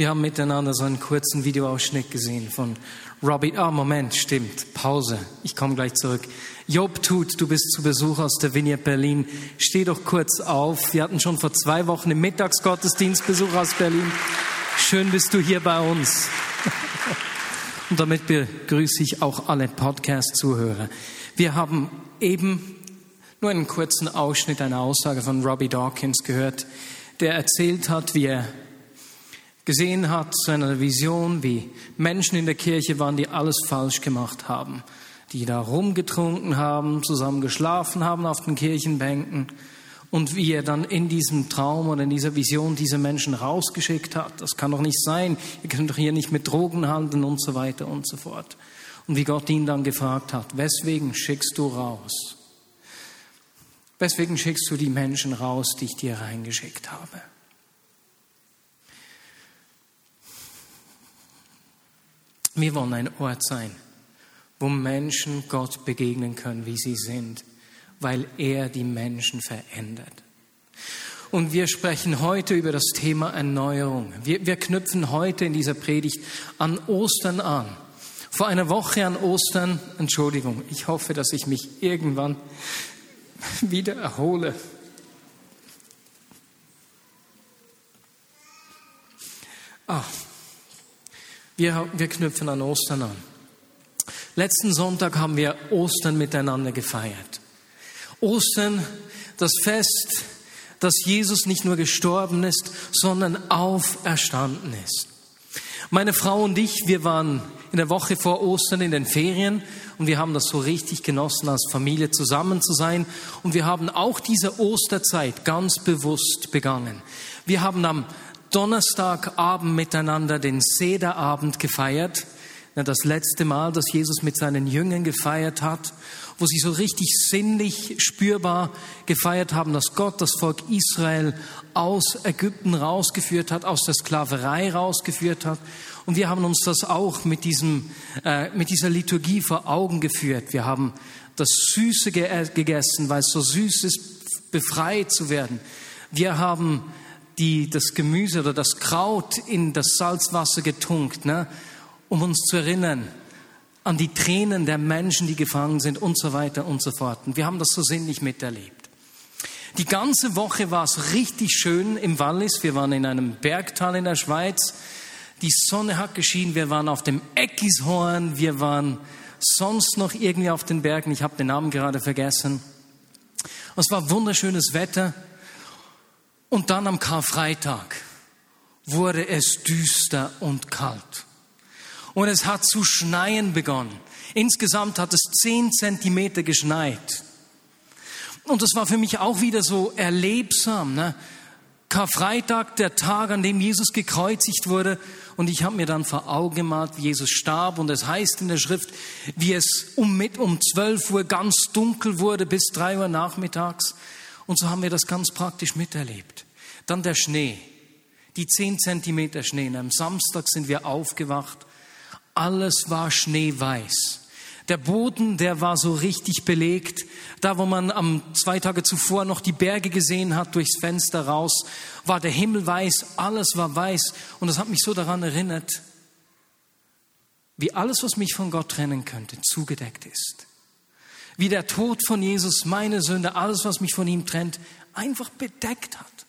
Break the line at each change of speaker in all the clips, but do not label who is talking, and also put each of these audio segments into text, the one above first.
Wir haben miteinander so einen kurzen Videoausschnitt gesehen von Robbie. Ah, Moment, stimmt. Pause. Ich komme gleich zurück. Job Tut, du bist zu Besuch aus der Vineyard Berlin. Steh doch kurz auf. Wir hatten schon vor zwei Wochen im Mittagsgottesdienst Besuch aus Berlin. Schön bist du hier bei uns. Und damit begrüße ich auch alle Podcast-Zuhörer. Wir haben eben nur einen kurzen Ausschnitt einer Aussage von Robbie Dawkins gehört, der erzählt hat, wie er gesehen hat, zu einer Vision, wie Menschen in der Kirche waren, die alles falsch gemacht haben, die da rumgetrunken haben, zusammen geschlafen haben auf den Kirchenbänken und wie er dann in diesem Traum oder in dieser Vision diese Menschen rausgeschickt hat. Das kann doch nicht sein, ihr könnt doch hier nicht mit Drogen handeln und so weiter und so fort. Und wie Gott ihn dann gefragt hat, weswegen schickst du raus? Weswegen schickst du die Menschen raus, die ich dir reingeschickt habe? Wir wollen ein Ort sein, wo Menschen Gott begegnen können, wie sie sind, weil er die Menschen verändert. Und wir sprechen heute über das Thema Erneuerung. Wir, wir knüpfen heute in dieser Predigt an Ostern an. Vor einer Woche an Ostern, Entschuldigung, ich hoffe, dass ich mich irgendwann wieder erhole. Ah, wir, wir knüpfen an Ostern an. Letzten Sonntag haben wir Ostern miteinander gefeiert. Ostern, das Fest, dass Jesus nicht nur gestorben ist, sondern auferstanden ist. Meine Frau und ich, wir waren in der Woche vor Ostern in den Ferien und wir haben das so richtig genossen, als Familie zusammen zu sein. Und wir haben auch diese Osterzeit ganz bewusst begangen. Wir haben am Donnerstagabend miteinander den Sederabend gefeiert. Das letzte Mal, dass Jesus mit seinen Jüngern gefeiert hat, wo sie so richtig sinnlich spürbar gefeiert haben, dass Gott das Volk Israel aus Ägypten rausgeführt hat, aus der Sklaverei rausgeführt hat. Und wir haben uns das auch mit, diesem, äh, mit dieser Liturgie vor Augen geführt. Wir haben das Süße gegessen, weil es so süß ist, befreit zu werden. Wir haben die, das Gemüse oder das Kraut in das Salzwasser getunkt, ne, um uns zu erinnern an die Tränen der Menschen, die gefangen sind und so weiter und so fort. Und wir haben das so sinnlich miterlebt. Die ganze Woche war es richtig schön im Wallis. Wir waren in einem Bergtal in der Schweiz. Die Sonne hat geschienen. Wir waren auf dem Eckishorn. Wir waren sonst noch irgendwie auf den Bergen. Ich habe den Namen gerade vergessen. es war wunderschönes Wetter. Und dann am Karfreitag wurde es düster und kalt. Und es hat zu schneien begonnen. Insgesamt hat es zehn Zentimeter geschneit. Und das war für mich auch wieder so erlebsam. Ne? Karfreitag, der Tag, an dem Jesus gekreuzigt wurde. Und ich habe mir dann vor Augen gemalt, wie Jesus starb. Und es heißt in der Schrift, wie es um, mit, um 12 Uhr ganz dunkel wurde bis 3 Uhr nachmittags. Und so haben wir das ganz praktisch miterlebt. Dann der Schnee, die zehn Zentimeter Schnee. Am Samstag sind wir aufgewacht. Alles war schneeweiß. Der Boden, der war so richtig belegt. Da, wo man am zwei Tage zuvor noch die Berge gesehen hat, durchs Fenster raus, war der Himmel weiß, alles war weiß. Und das hat mich so daran erinnert, wie alles, was mich von Gott trennen könnte, zugedeckt ist. Wie der Tod von Jesus meine Sünde, alles, was mich von ihm trennt, einfach bedeckt hat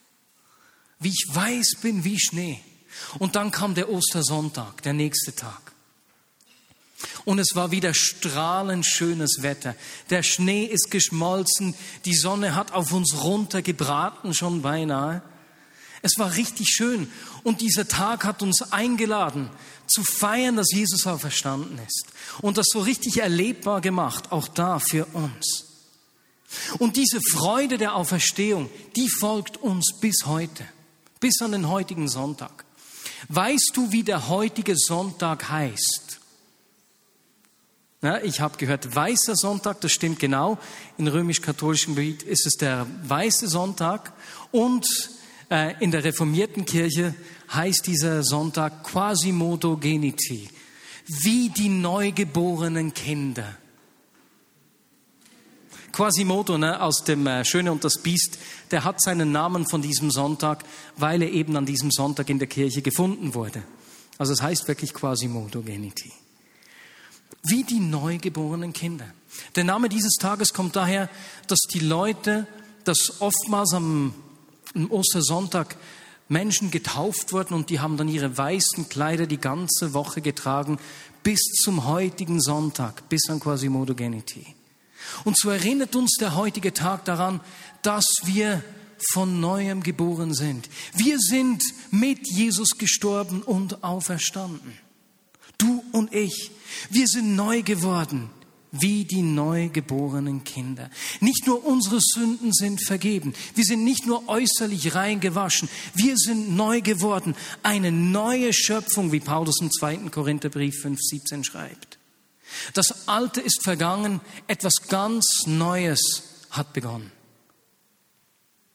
wie ich weiß bin wie Schnee. Und dann kam der Ostersonntag, der nächste Tag. Und es war wieder strahlend schönes Wetter. Der Schnee ist geschmolzen, die Sonne hat auf uns runtergebraten schon beinahe. Es war richtig schön. Und dieser Tag hat uns eingeladen, zu feiern, dass Jesus auferstanden ist. Und das so richtig erlebbar gemacht, auch da für uns. Und diese Freude der Auferstehung, die folgt uns bis heute bis an den heutigen Sonntag. Weißt du, wie der heutige Sonntag heißt? Ja, ich habe gehört, weißer Sonntag, das stimmt genau. In römisch-katholischem Gebiet ist es der weiße Sonntag. Und in der reformierten Kirche heißt dieser Sonntag Quasimodo Geniti, wie die neugeborenen Kinder. Quasimodo ne, aus dem äh, Schöne und das Biest, der hat seinen Namen von diesem Sonntag, weil er eben an diesem Sonntag in der Kirche gefunden wurde. Also es heißt wirklich Quasimodo Geniti. Wie die neugeborenen Kinder. Der Name dieses Tages kommt daher, dass die Leute, dass oftmals am, am Ostersonntag Menschen getauft wurden und die haben dann ihre weißen Kleider die ganze Woche getragen bis zum heutigen Sonntag, bis an Quasimodo Geniti. Und so erinnert uns der heutige Tag daran, dass wir von neuem geboren sind. Wir sind mit Jesus gestorben und auferstanden. Du und ich, wir sind neu geworden wie die neugeborenen Kinder. Nicht nur unsere Sünden sind vergeben, wir sind nicht nur äußerlich rein gewaschen, wir sind neu geworden, eine neue Schöpfung, wie Paulus im zweiten Korintherbrief 5,17 schreibt. Das Alte ist vergangen, etwas ganz Neues hat begonnen.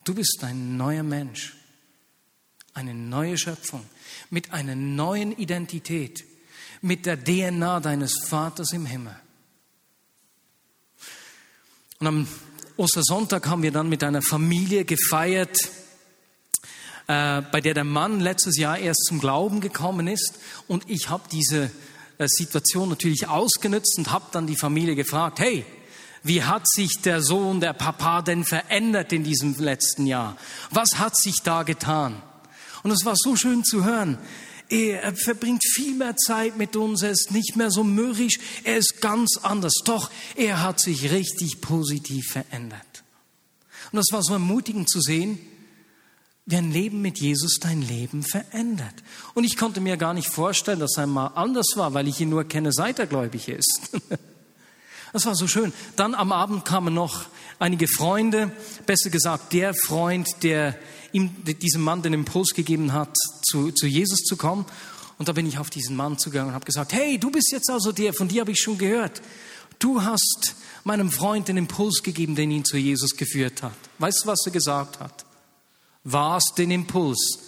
Du bist ein neuer Mensch, eine neue Schöpfung mit einer neuen Identität, mit der DNA deines Vaters im Himmel. Und am Ostersonntag haben wir dann mit einer Familie gefeiert, äh, bei der der Mann letztes Jahr erst zum Glauben gekommen ist. Und ich habe diese äh, Situation natürlich ausgenutzt und habe dann die Familie gefragt, hey, wie hat sich der Sohn, der Papa denn verändert in diesem letzten Jahr? Was hat sich da getan? Und es war so schön zu hören, er verbringt viel mehr Zeit mit uns, er ist nicht mehr so mürrisch, er ist ganz anders. Doch er hat sich richtig positiv verändert. Und das war so ermutigend zu sehen, wie ein Leben mit Jesus dein Leben verändert. Und ich konnte mir gar nicht vorstellen, dass er einmal anders war, weil ich ihn nur kenne, seit er gläubig ist. Das war so schön. Dann am Abend kamen noch einige Freunde, besser gesagt der Freund, der ihm, diesem Mann den Impuls gegeben hat, zu, zu Jesus zu kommen. Und da bin ich auf diesen Mann zugegangen und habe gesagt, hey, du bist jetzt also der, von dir habe ich schon gehört. Du hast meinem Freund den Impuls gegeben, den ihn zu Jesus geführt hat. Weißt du, was er gesagt hat? Was den Impuls?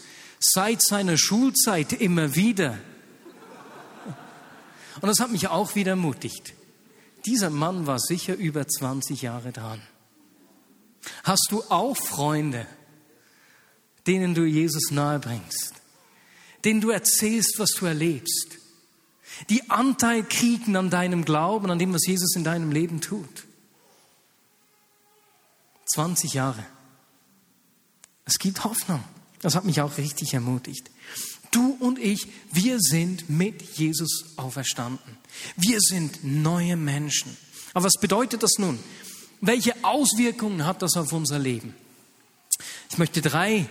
Seit seiner Schulzeit immer wieder. Und das hat mich auch wieder ermutigt. Dieser Mann war sicher über 20 Jahre dran. Hast du auch Freunde, denen du Jesus nahe bringst, denen du erzählst, was du erlebst, die Anteil kriegen an deinem Glauben, an dem, was Jesus in deinem Leben tut? 20 Jahre. Es gibt Hoffnung. Das hat mich auch richtig ermutigt. Du und ich, wir sind mit Jesus auferstanden. Wir sind neue Menschen. Aber was bedeutet das nun? Welche Auswirkungen hat das auf unser Leben? Ich möchte drei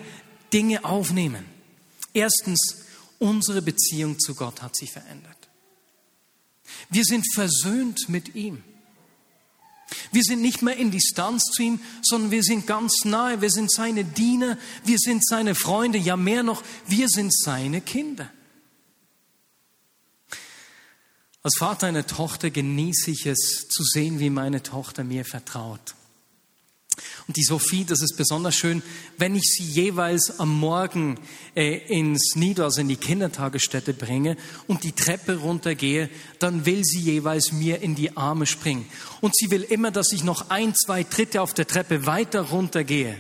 Dinge aufnehmen. Erstens, unsere Beziehung zu Gott hat sich verändert. Wir sind versöhnt mit ihm. Wir sind nicht mehr in Distanz zu ihm, sondern wir sind ganz nahe. Wir sind seine Diener, wir sind seine Freunde, ja mehr noch, wir sind seine Kinder. Als Vater einer Tochter genieße ich es zu sehen, wie meine Tochter mir vertraut. Und die Sophie, das ist besonders schön, wenn ich sie jeweils am Morgen äh, ins Nieder, also in die Kindertagesstätte bringe und die Treppe runtergehe, dann will sie jeweils mir in die Arme springen. Und sie will immer, dass ich noch ein, zwei Tritte auf der Treppe weiter runtergehe.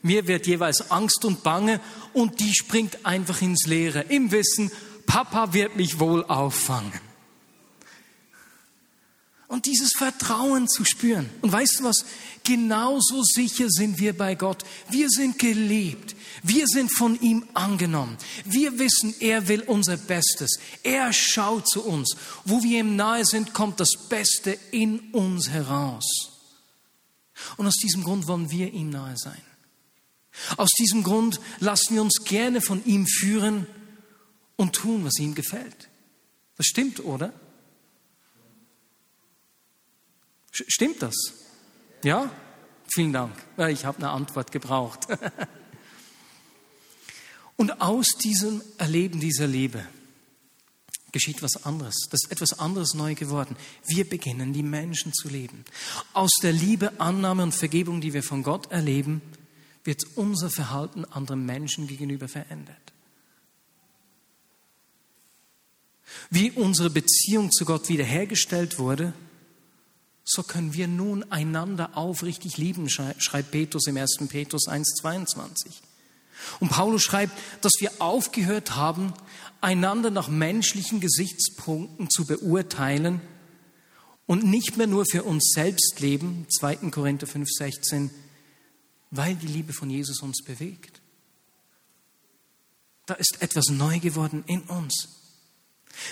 Mir wird jeweils Angst und Bange und die springt einfach ins Leere im Wissen, Papa wird mich wohl auffangen und dieses Vertrauen zu spüren. Und weißt du was? Genauso sicher sind wir bei Gott. Wir sind geliebt. Wir sind von ihm angenommen. Wir wissen, er will unser Bestes. Er schaut zu uns. Wo wir ihm nahe sind, kommt das Beste in uns heraus. Und aus diesem Grund wollen wir ihm nahe sein. Aus diesem Grund lassen wir uns gerne von ihm führen und tun, was ihm gefällt. Das stimmt, oder? Stimmt das? Ja? Vielen Dank. Ich habe eine Antwort gebraucht. Und aus diesem Erleben dieser Liebe geschieht was anderes. Das ist etwas anderes neu geworden. Wir beginnen, die Menschen zu leben. Aus der Liebe, Annahme und Vergebung, die wir von Gott erleben, wird unser Verhalten anderen Menschen gegenüber verändert. Wie unsere Beziehung zu Gott wiederhergestellt wurde, so können wir nun einander aufrichtig lieben, schreibt Petrus im 1. Petrus 1.22. Und Paulus schreibt, dass wir aufgehört haben, einander nach menschlichen Gesichtspunkten zu beurteilen und nicht mehr nur für uns selbst leben, 2. Korinther 5.16, weil die Liebe von Jesus uns bewegt. Da ist etwas neu geworden in uns.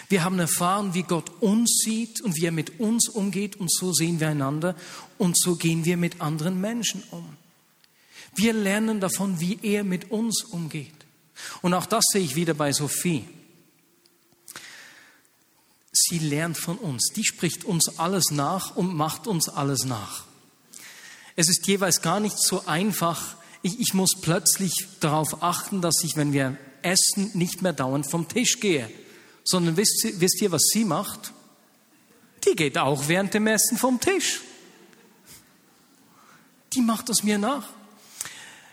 Wir haben erfahren, wie Gott uns sieht und wie er mit uns umgeht und so sehen wir einander und so gehen wir mit anderen Menschen um. Wir lernen davon, wie er mit uns umgeht. Und auch das sehe ich wieder bei Sophie. Sie lernt von uns. Die spricht uns alles nach und macht uns alles nach. Es ist jeweils gar nicht so einfach. Ich, ich muss plötzlich darauf achten, dass ich, wenn wir essen, nicht mehr dauernd vom Tisch gehe sondern wisst, wisst ihr, was sie macht? Die geht auch während dem Essen vom Tisch. Die macht das mir nach.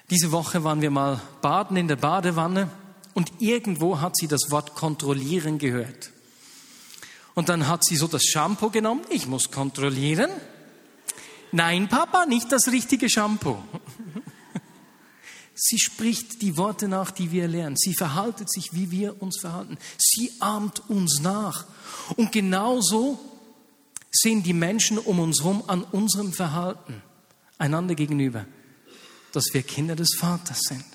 Diese Woche waren wir mal baden in der Badewanne und irgendwo hat sie das Wort kontrollieren gehört. Und dann hat sie so das Shampoo genommen. Ich muss kontrollieren. Nein, Papa, nicht das richtige Shampoo. Sie spricht die Worte nach, die wir lernen. Sie verhaltet sich, wie wir uns verhalten. Sie ahmt uns nach. Und genauso sehen die Menschen um uns herum an unserem Verhalten einander gegenüber, dass wir Kinder des Vaters sind.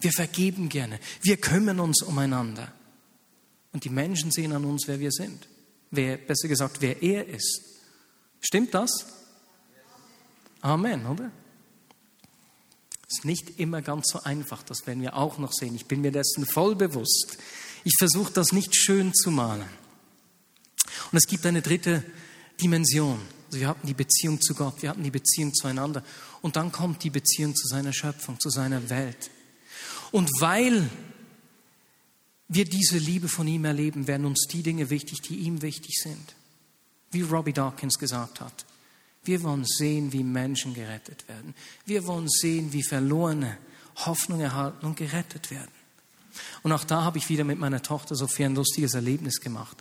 Wir vergeben gerne. Wir kümmern uns umeinander. Und die Menschen sehen an uns, wer wir sind. Wer, besser gesagt, wer er ist. Stimmt das? Amen, oder? Ist nicht immer ganz so einfach, das werden wir auch noch sehen. Ich bin mir dessen voll bewusst. Ich versuche das nicht schön zu malen. Und es gibt eine dritte Dimension. Also wir hatten die Beziehung zu Gott, wir hatten die Beziehung zueinander. Und dann kommt die Beziehung zu seiner Schöpfung, zu seiner Welt. Und weil wir diese Liebe von ihm erleben, werden uns die Dinge wichtig, die ihm wichtig sind. Wie Robbie Dawkins gesagt hat. Wir wollen sehen, wie Menschen gerettet werden. Wir wollen sehen, wie Verlorene Hoffnung erhalten und gerettet werden. Und auch da habe ich wieder mit meiner Tochter Sophia ein lustiges Erlebnis gemacht.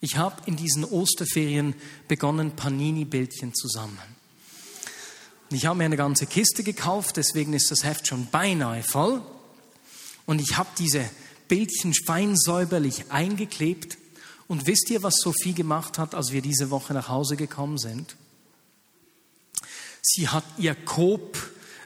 Ich habe in diesen Osterferien begonnen, Panini-Bildchen zu sammeln. Ich habe mir eine ganze Kiste gekauft, deswegen ist das Heft schon beinahe voll. Und ich habe diese Bildchen fein säuberlich eingeklebt. Und wisst ihr, was Sophie gemacht hat, als wir diese Woche nach Hause gekommen sind? Sie hat ihr Coop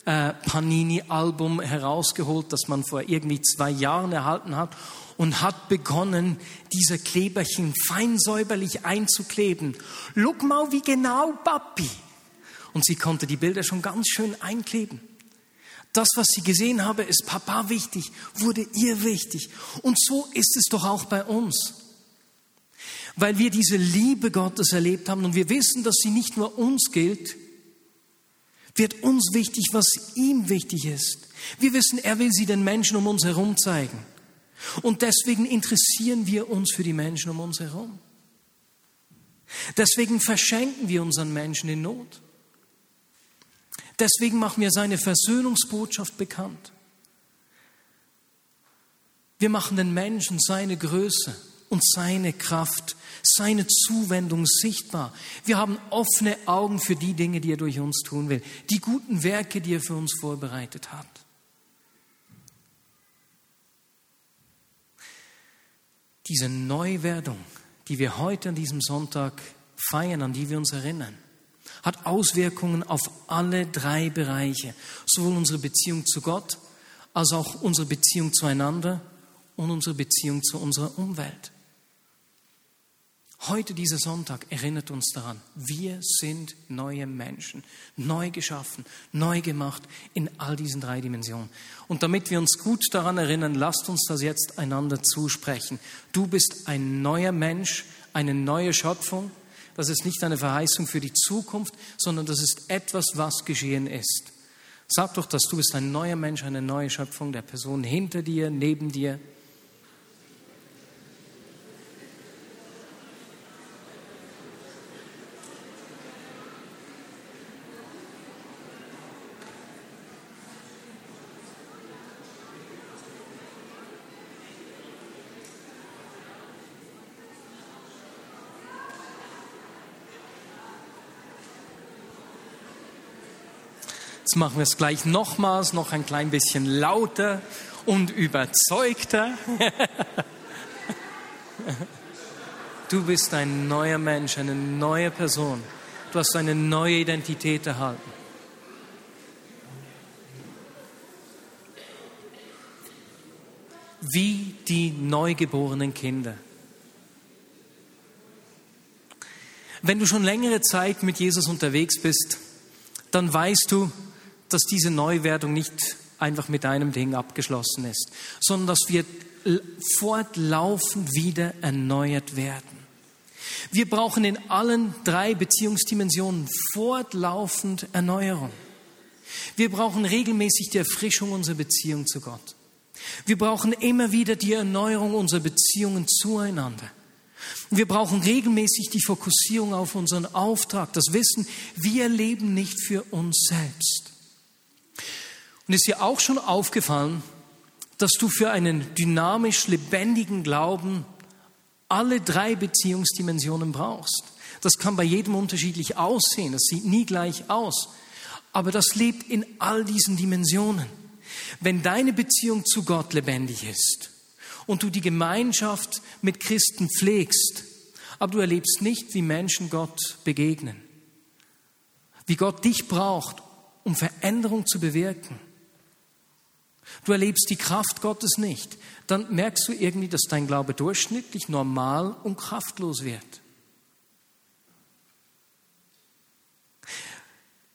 äh, herausgeholt, das man vor irgendwie zwei Jahren erhalten hat und hat begonnen, diese Kleberchen fein säuberlich einzukleben. Look mal, wie genau, Papi. Und sie konnte die Bilder schon ganz schön einkleben. Das, was sie gesehen habe, ist Papa wichtig, wurde ihr wichtig. Und so ist es doch auch bei uns. Weil wir diese Liebe Gottes erlebt haben und wir wissen, dass sie nicht nur uns gilt, wird uns wichtig, was ihm wichtig ist. Wir wissen, er will sie den Menschen um uns herum zeigen. Und deswegen interessieren wir uns für die Menschen um uns herum. Deswegen verschenken wir unseren Menschen in Not. Deswegen machen wir seine Versöhnungsbotschaft bekannt. Wir machen den Menschen seine Größe und seine Kraft, seine Zuwendung sichtbar. Wir haben offene Augen für die Dinge, die er durch uns tun will, die guten Werke, die er für uns vorbereitet hat. Diese Neuwerdung, die wir heute an diesem Sonntag feiern, an die wir uns erinnern, hat Auswirkungen auf alle drei Bereiche, sowohl unsere Beziehung zu Gott als auch unsere Beziehung zueinander und unsere Beziehung zu unserer Umwelt. Heute, dieser Sonntag, erinnert uns daran, wir sind neue Menschen, neu geschaffen, neu gemacht in all diesen drei Dimensionen. Und damit wir uns gut daran erinnern, lasst uns das jetzt einander zusprechen. Du bist ein neuer Mensch, eine neue Schöpfung. Das ist nicht eine Verheißung für die Zukunft, sondern das ist etwas, was geschehen ist. Sag doch, dass du bist ein neuer Mensch, eine neue Schöpfung der Person hinter dir, neben dir, Jetzt machen wir es gleich nochmals, noch ein klein bisschen lauter und überzeugter. Du bist ein neuer Mensch, eine neue Person. Du hast eine neue Identität erhalten. Wie die neugeborenen Kinder. Wenn du schon längere Zeit mit Jesus unterwegs bist, dann weißt du, dass diese Neuwerdung nicht einfach mit einem Ding abgeschlossen ist, sondern dass wir fortlaufend wieder erneuert werden. Wir brauchen in allen drei Beziehungsdimensionen fortlaufend Erneuerung. Wir brauchen regelmäßig die Erfrischung unserer Beziehung zu Gott. Wir brauchen immer wieder die Erneuerung unserer Beziehungen zueinander. Wir brauchen regelmäßig die Fokussierung auf unseren Auftrag, das Wissen, wir leben nicht für uns selbst. Und ist dir auch schon aufgefallen, dass du für einen dynamisch lebendigen Glauben alle drei Beziehungsdimensionen brauchst. Das kann bei jedem unterschiedlich aussehen, das sieht nie gleich aus, aber das lebt in all diesen Dimensionen. Wenn deine Beziehung zu Gott lebendig ist und du die Gemeinschaft mit Christen pflegst, aber du erlebst nicht, wie Menschen Gott begegnen, wie Gott dich braucht, um Veränderung zu bewirken, du erlebst die Kraft Gottes nicht, dann merkst du irgendwie, dass dein Glaube durchschnittlich, normal und kraftlos wird.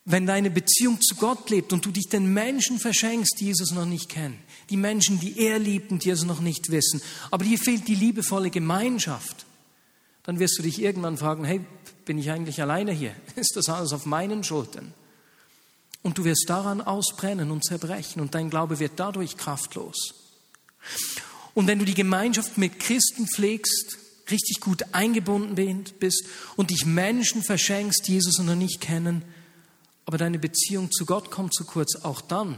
Wenn deine Beziehung zu Gott lebt und du dich den Menschen verschenkst, die Jesus noch nicht kennen, die Menschen, die er liebt und die es noch nicht wissen, aber dir fehlt die liebevolle Gemeinschaft, dann wirst du dich irgendwann fragen, hey, bin ich eigentlich alleine hier? Ist das alles auf meinen Schultern? Und du wirst daran ausbrennen und zerbrechen und dein Glaube wird dadurch kraftlos. Und wenn du die Gemeinschaft mit Christen pflegst, richtig gut eingebunden bist und dich Menschen verschenkst, die Jesus noch nicht kennen, aber deine Beziehung zu Gott kommt zu kurz, auch dann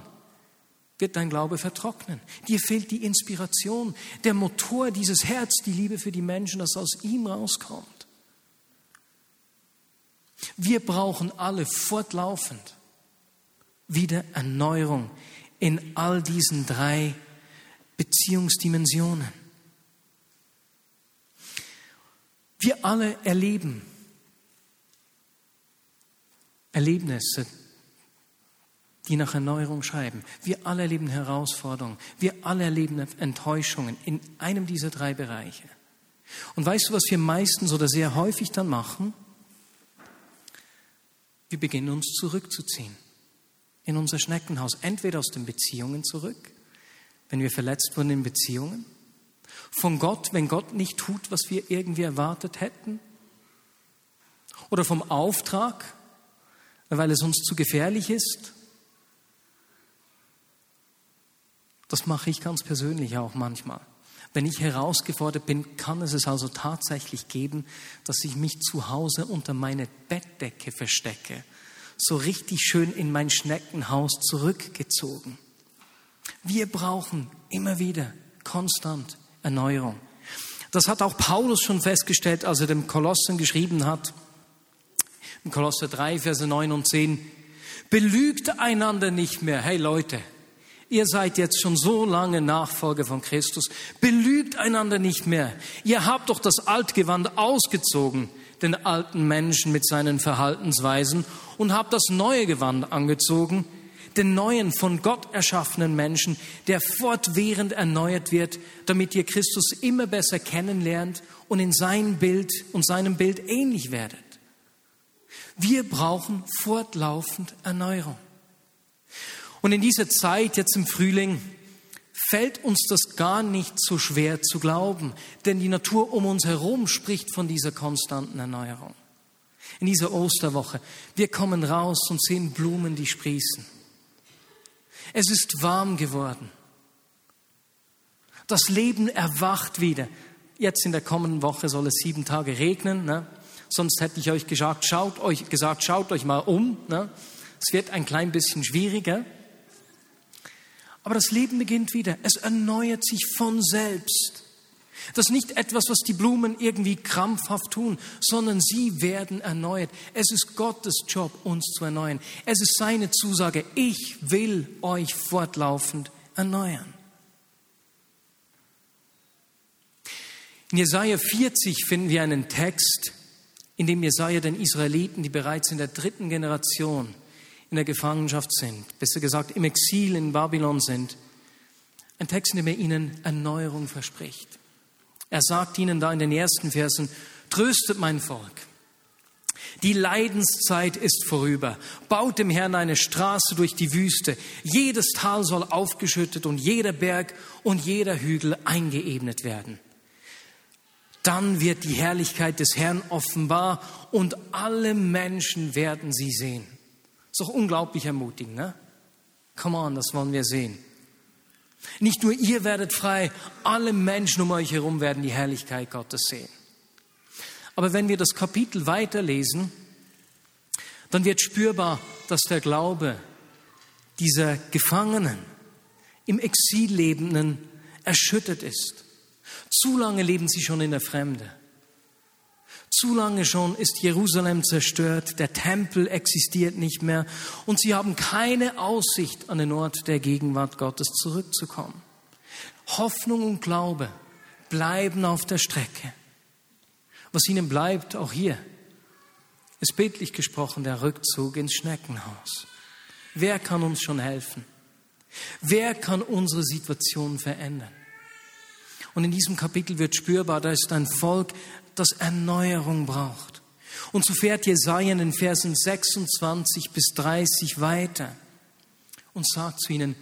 wird dein Glaube vertrocknen. Dir fehlt die Inspiration, der Motor, dieses Herz, die Liebe für die Menschen, das aus ihm rauskommt. Wir brauchen alle fortlaufend wieder Erneuerung in all diesen drei Beziehungsdimensionen. Wir alle erleben Erlebnisse, die nach Erneuerung schreiben. Wir alle erleben Herausforderungen. Wir alle erleben Enttäuschungen in einem dieser drei Bereiche. Und weißt du, was wir meistens oder sehr häufig dann machen? Wir beginnen uns zurückzuziehen in unser Schneckenhaus, entweder aus den Beziehungen zurück, wenn wir verletzt wurden in Beziehungen, von Gott, wenn Gott nicht tut, was wir irgendwie erwartet hätten, oder vom Auftrag, weil es uns zu gefährlich ist. Das mache ich ganz persönlich auch manchmal. Wenn ich herausgefordert bin, kann es es also tatsächlich geben, dass ich mich zu Hause unter meine Bettdecke verstecke so richtig schön in mein Schneckenhaus zurückgezogen. Wir brauchen immer wieder konstant Erneuerung. Das hat auch Paulus schon festgestellt, als er dem Kolossen geschrieben hat. Im Kolosser 3, Verse 9 und 10. Belügt einander nicht mehr. Hey Leute, ihr seid jetzt schon so lange Nachfolger von Christus. Belügt einander nicht mehr. Ihr habt doch das Altgewand ausgezogen den alten Menschen mit seinen Verhaltensweisen und habe das neue Gewand angezogen, den neuen von Gott erschaffenen Menschen, der fortwährend erneuert wird, damit ihr Christus immer besser kennenlernt und in sein Bild und seinem Bild ähnlich werdet. Wir brauchen fortlaufend Erneuerung. Und in dieser Zeit, jetzt im Frühling, fällt uns das gar nicht so schwer zu glauben, denn die Natur um uns herum spricht von dieser konstanten Erneuerung. In dieser Osterwoche, wir kommen raus und sehen Blumen, die sprießen. Es ist warm geworden. Das Leben erwacht wieder. Jetzt in der kommenden Woche soll es sieben Tage regnen. Ne? Sonst hätte ich euch gesagt, schaut euch, gesagt, schaut euch mal um. Ne? Es wird ein klein bisschen schwieriger. Aber das Leben beginnt wieder. Es erneuert sich von selbst. Das ist nicht etwas, was die Blumen irgendwie krampfhaft tun, sondern sie werden erneuert. Es ist Gottes Job, uns zu erneuern. Es ist seine Zusage, ich will euch fortlaufend erneuern. In Jesaja 40 finden wir einen Text, in dem Jesaja den Israeliten, die bereits in der dritten Generation in der Gefangenschaft sind, besser gesagt im Exil in Babylon sind, ein Text, in dem er ihnen Erneuerung verspricht. Er sagt ihnen da in den ersten Versen, tröstet mein Volk. Die Leidenszeit ist vorüber. Baut dem Herrn eine Straße durch die Wüste. Jedes Tal soll aufgeschüttet und jeder Berg und jeder Hügel eingeebnet werden. Dann wird die Herrlichkeit des Herrn offenbar und alle Menschen werden sie sehen. Ist doch unglaublich ermutigend, ne? Come on, das wollen wir sehen. Nicht nur ihr werdet frei, alle Menschen um euch herum werden die Herrlichkeit Gottes sehen. Aber wenn wir das Kapitel weiterlesen, dann wird spürbar, dass der Glaube dieser Gefangenen, im Exil lebenden, erschüttert ist. Zu lange leben sie schon in der Fremde. Zu lange schon ist Jerusalem zerstört, der Tempel existiert nicht mehr und sie haben keine Aussicht, an den Ort der Gegenwart Gottes zurückzukommen. Hoffnung und Glaube bleiben auf der Strecke. Was ihnen bleibt, auch hier, ist bildlich gesprochen der Rückzug ins Schneckenhaus. Wer kann uns schon helfen? Wer kann unsere Situation verändern? Und in diesem Kapitel wird spürbar, da ist ein Volk, das Erneuerung braucht. Und so fährt Jesaja in den Versen 26 bis 30 weiter und sagt zu ihnen,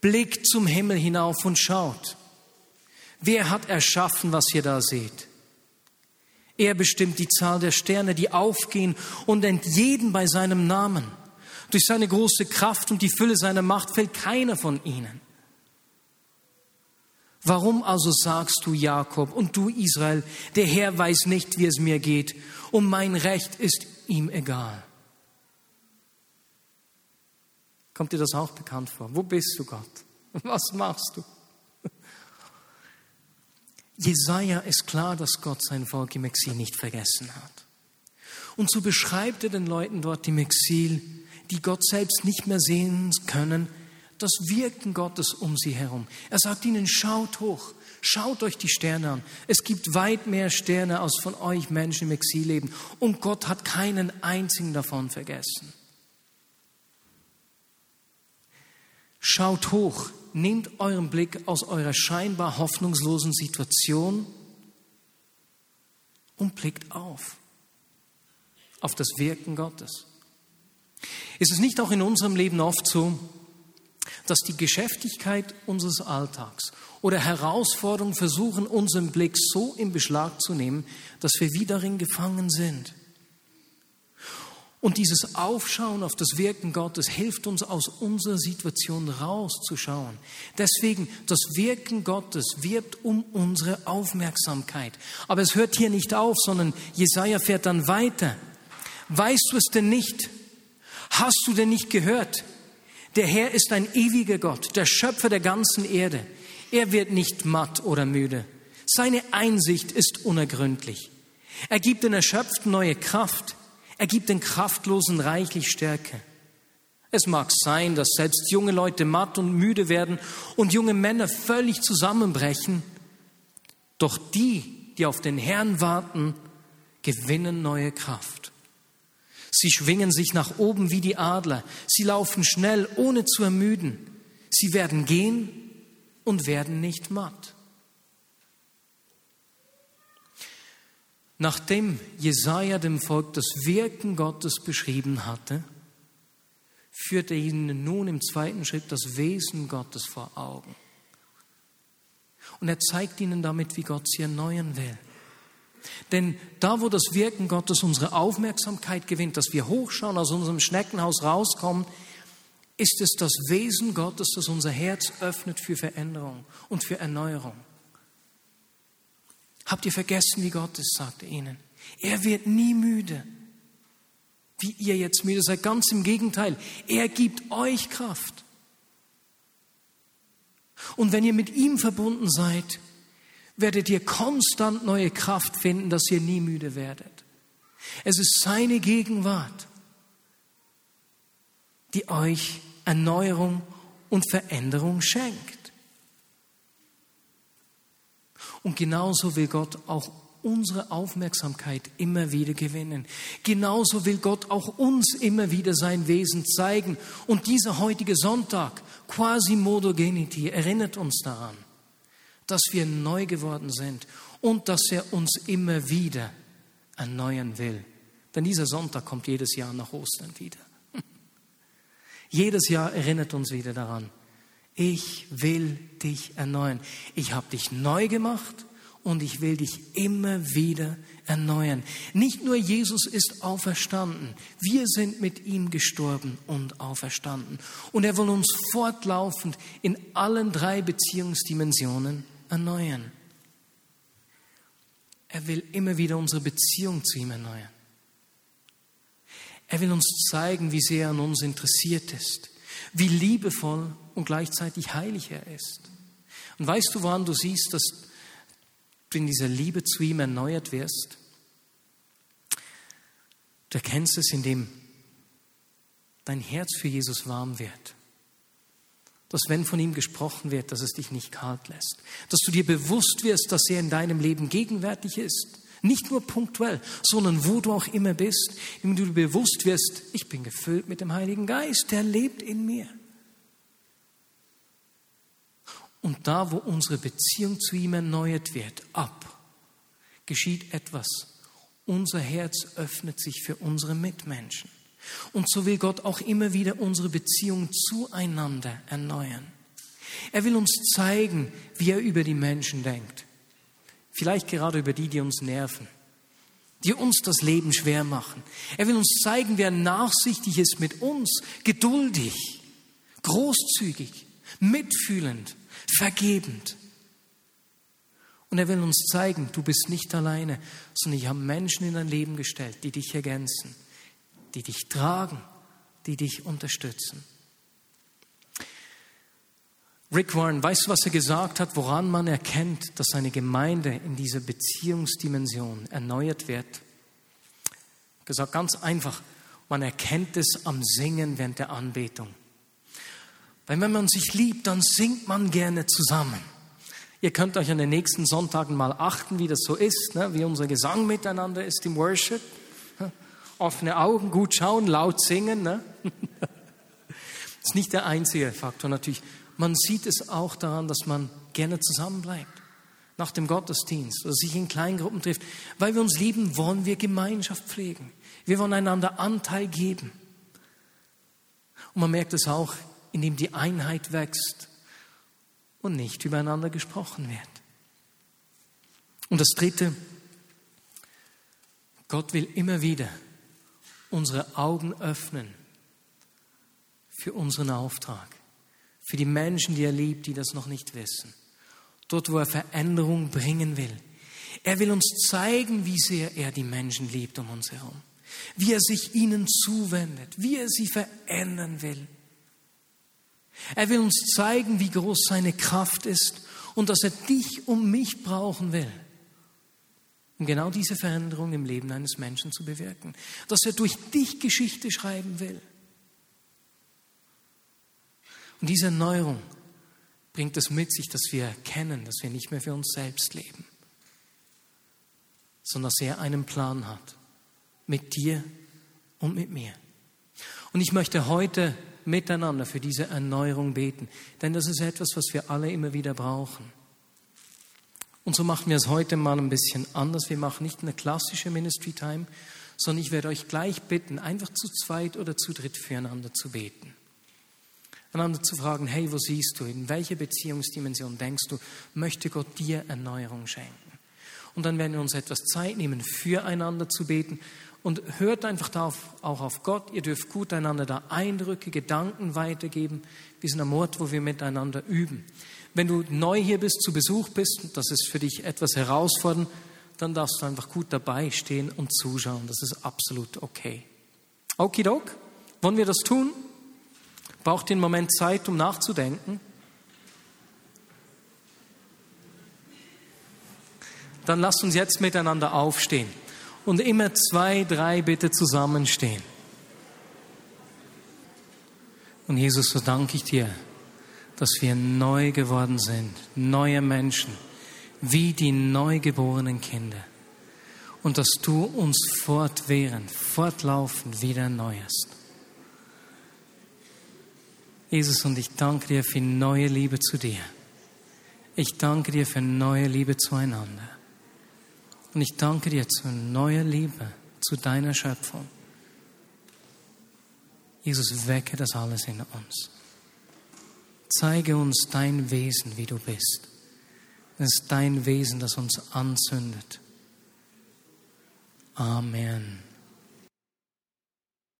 blickt zum Himmel hinauf und schaut. Wer hat erschaffen, was ihr da seht? Er bestimmt die Zahl der Sterne, die aufgehen und nennt jeden bei seinem Namen. Durch seine große Kraft und die Fülle seiner Macht fällt keiner von ihnen. Warum also sagst du Jakob und du Israel, der Herr weiß nicht, wie es mir geht und mein Recht ist ihm egal? Kommt dir das auch bekannt vor? Wo bist du, Gott? Was machst du? Jesaja ist klar, dass Gott sein Volk im Exil nicht vergessen hat. Und so beschreibt er den Leuten dort im Exil, die Gott selbst nicht mehr sehen können, das Wirken Gottes um sie herum. Er sagt ihnen, schaut hoch, schaut euch die Sterne an. Es gibt weit mehr Sterne als von euch Menschen im Exil leben. Und Gott hat keinen einzigen davon vergessen. Schaut hoch, nehmt euren Blick aus eurer scheinbar hoffnungslosen Situation und blickt auf, auf das Wirken Gottes. Ist es nicht auch in unserem Leben oft so, dass die Geschäftigkeit unseres Alltags oder Herausforderungen versuchen, unseren Blick so in Beschlag zu nehmen, dass wir wie darin gefangen sind. Und dieses Aufschauen auf das Wirken Gottes hilft uns aus unserer Situation rauszuschauen. Deswegen, das Wirken Gottes wirbt um unsere Aufmerksamkeit. Aber es hört hier nicht auf, sondern Jesaja fährt dann weiter. Weißt du es denn nicht? Hast du denn nicht gehört? Der Herr ist ein ewiger Gott, der Schöpfer der ganzen Erde. Er wird nicht matt oder müde. Seine Einsicht ist unergründlich. Er gibt den Erschöpften neue Kraft. Er gibt den Kraftlosen reichlich Stärke. Es mag sein, dass selbst junge Leute matt und müde werden und junge Männer völlig zusammenbrechen. Doch die, die auf den Herrn warten, gewinnen neue Kraft. Sie schwingen sich nach oben wie die Adler. Sie laufen schnell, ohne zu ermüden. Sie werden gehen und werden nicht matt. Nachdem Jesaja dem Volk das Wirken Gottes beschrieben hatte, führt er ihnen nun im zweiten Schritt das Wesen Gottes vor Augen. Und er zeigt ihnen damit, wie Gott sie erneuern will. Denn da, wo das Wirken Gottes unsere Aufmerksamkeit gewinnt, dass wir hochschauen, aus unserem Schneckenhaus rauskommen, ist es das Wesen Gottes, das unser Herz öffnet für Veränderung und für Erneuerung. Habt ihr vergessen, wie Gott ist, sagt er ihnen. Er wird nie müde, wie ihr jetzt müde seid. Ganz im Gegenteil, er gibt euch Kraft. Und wenn ihr mit ihm verbunden seid, werdet ihr konstant neue Kraft finden, dass ihr nie müde werdet. Es ist seine Gegenwart, die euch Erneuerung und Veränderung schenkt. Und genauso will Gott auch unsere Aufmerksamkeit immer wieder gewinnen. Genauso will Gott auch uns immer wieder sein Wesen zeigen. Und dieser heutige Sonntag, quasi Modogenity, erinnert uns daran, dass wir neu geworden sind und dass er uns immer wieder erneuern will. Denn dieser Sonntag kommt jedes Jahr nach Ostern wieder. Jedes Jahr erinnert uns wieder daran, ich will dich erneuern. Ich habe dich neu gemacht und ich will dich immer wieder erneuern. Nicht nur Jesus ist auferstanden, wir sind mit ihm gestorben und auferstanden. Und er will uns fortlaufend in allen drei Beziehungsdimensionen erneuern. Er will immer wieder unsere Beziehung zu ihm erneuern. Er will uns zeigen, wie sehr er an uns interessiert ist, wie liebevoll und gleichzeitig heilig er ist. Und weißt du, woran du siehst, dass du in dieser Liebe zu ihm erneuert wirst? Du erkennst es, indem dein Herz für Jesus warm wird. Dass wenn von ihm gesprochen wird, dass es dich nicht kalt lässt. Dass du dir bewusst wirst, dass er in deinem Leben gegenwärtig ist. Nicht nur punktuell, sondern wo du auch immer bist, indem du dir bewusst wirst, ich bin gefüllt mit dem Heiligen Geist, der lebt in mir. Und da, wo unsere Beziehung zu ihm erneuert wird, ab, geschieht etwas. Unser Herz öffnet sich für unsere Mitmenschen. Und so will Gott auch immer wieder unsere Beziehung zueinander erneuern. Er will uns zeigen, wie er über die Menschen denkt. Vielleicht gerade über die, die uns nerven, die uns das Leben schwer machen. Er will uns zeigen, wer nachsichtig ist mit uns, geduldig, großzügig, mitfühlend, vergebend. Und er will uns zeigen, du bist nicht alleine, sondern ich habe Menschen in dein Leben gestellt, die dich ergänzen, die dich tragen, die dich unterstützen. Rick Warren, weißt du, was er gesagt hat, woran man erkennt, dass eine Gemeinde in dieser Beziehungsdimension erneuert wird? Er gesagt, ganz einfach, man erkennt es am Singen während der Anbetung. Weil wenn man sich liebt, dann singt man gerne zusammen. Ihr könnt euch an den nächsten Sonntagen mal achten, wie das so ist, ne? wie unser Gesang miteinander ist im Worship. Offene Augen, gut schauen, laut singen. Ne? Das ist nicht der einzige Faktor natürlich man sieht es auch daran, dass man gerne zusammenbleibt nach dem Gottesdienst oder sich in Kleingruppen trifft. Weil wir uns lieben, wollen wir Gemeinschaft pflegen. Wir wollen einander Anteil geben. Und man merkt es auch, indem die Einheit wächst und nicht übereinander gesprochen wird. Und das Dritte, Gott will immer wieder unsere Augen öffnen für unseren Auftrag für die Menschen, die er liebt, die das noch nicht wissen. Dort, wo er Veränderung bringen will. Er will uns zeigen, wie sehr er die Menschen liebt um uns herum. Wie er sich ihnen zuwendet, wie er sie verändern will. Er will uns zeigen, wie groß seine Kraft ist und dass er dich um mich brauchen will, um genau diese Veränderung im Leben eines Menschen zu bewirken. Dass er durch dich Geschichte schreiben will. Und diese Erneuerung bringt es mit sich, dass wir erkennen, dass wir nicht mehr für uns selbst leben, sondern dass er einen Plan hat mit dir und mit mir. Und ich möchte heute miteinander für diese Erneuerung beten, denn das ist etwas, was wir alle immer wieder brauchen. Und so machen wir es heute mal ein bisschen anders. Wir machen nicht eine klassische Ministry Time, sondern ich werde euch gleich bitten, einfach zu zweit oder zu dritt füreinander zu beten einander zu fragen, hey, wo siehst du, in welche Beziehungsdimension denkst du, möchte Gott dir Erneuerung schenken? Und dann werden wir uns etwas Zeit nehmen, füreinander zu beten. Und hört einfach darauf, auch auf Gott. Ihr dürft gut einander da Eindrücke, Gedanken weitergeben. Wir sind am Ort, wo wir miteinander üben. Wenn du neu hier bist, zu Besuch bist, das ist für dich etwas herausfordernd, dann darfst du einfach gut dabei stehen und zuschauen. Das ist absolut okay. Okidok, wollen wir das tun? Braucht ihr einen Moment Zeit, um nachzudenken? dann lasst uns jetzt miteinander aufstehen und immer zwei, drei bitte zusammenstehen. Und Jesus, so danke ich dir, dass wir neu geworden sind, neue Menschen, wie die neugeborenen Kinder. Und dass du uns fortwährend, fortlaufend wieder erneuerst. Jesus, und ich danke dir für neue Liebe zu dir. Ich danke dir für neue Liebe zueinander. Und ich danke dir für neue Liebe zu deiner Schöpfung. Jesus, wecke das alles in uns. Zeige uns dein Wesen, wie du bist. Es ist dein Wesen, das uns anzündet. Amen.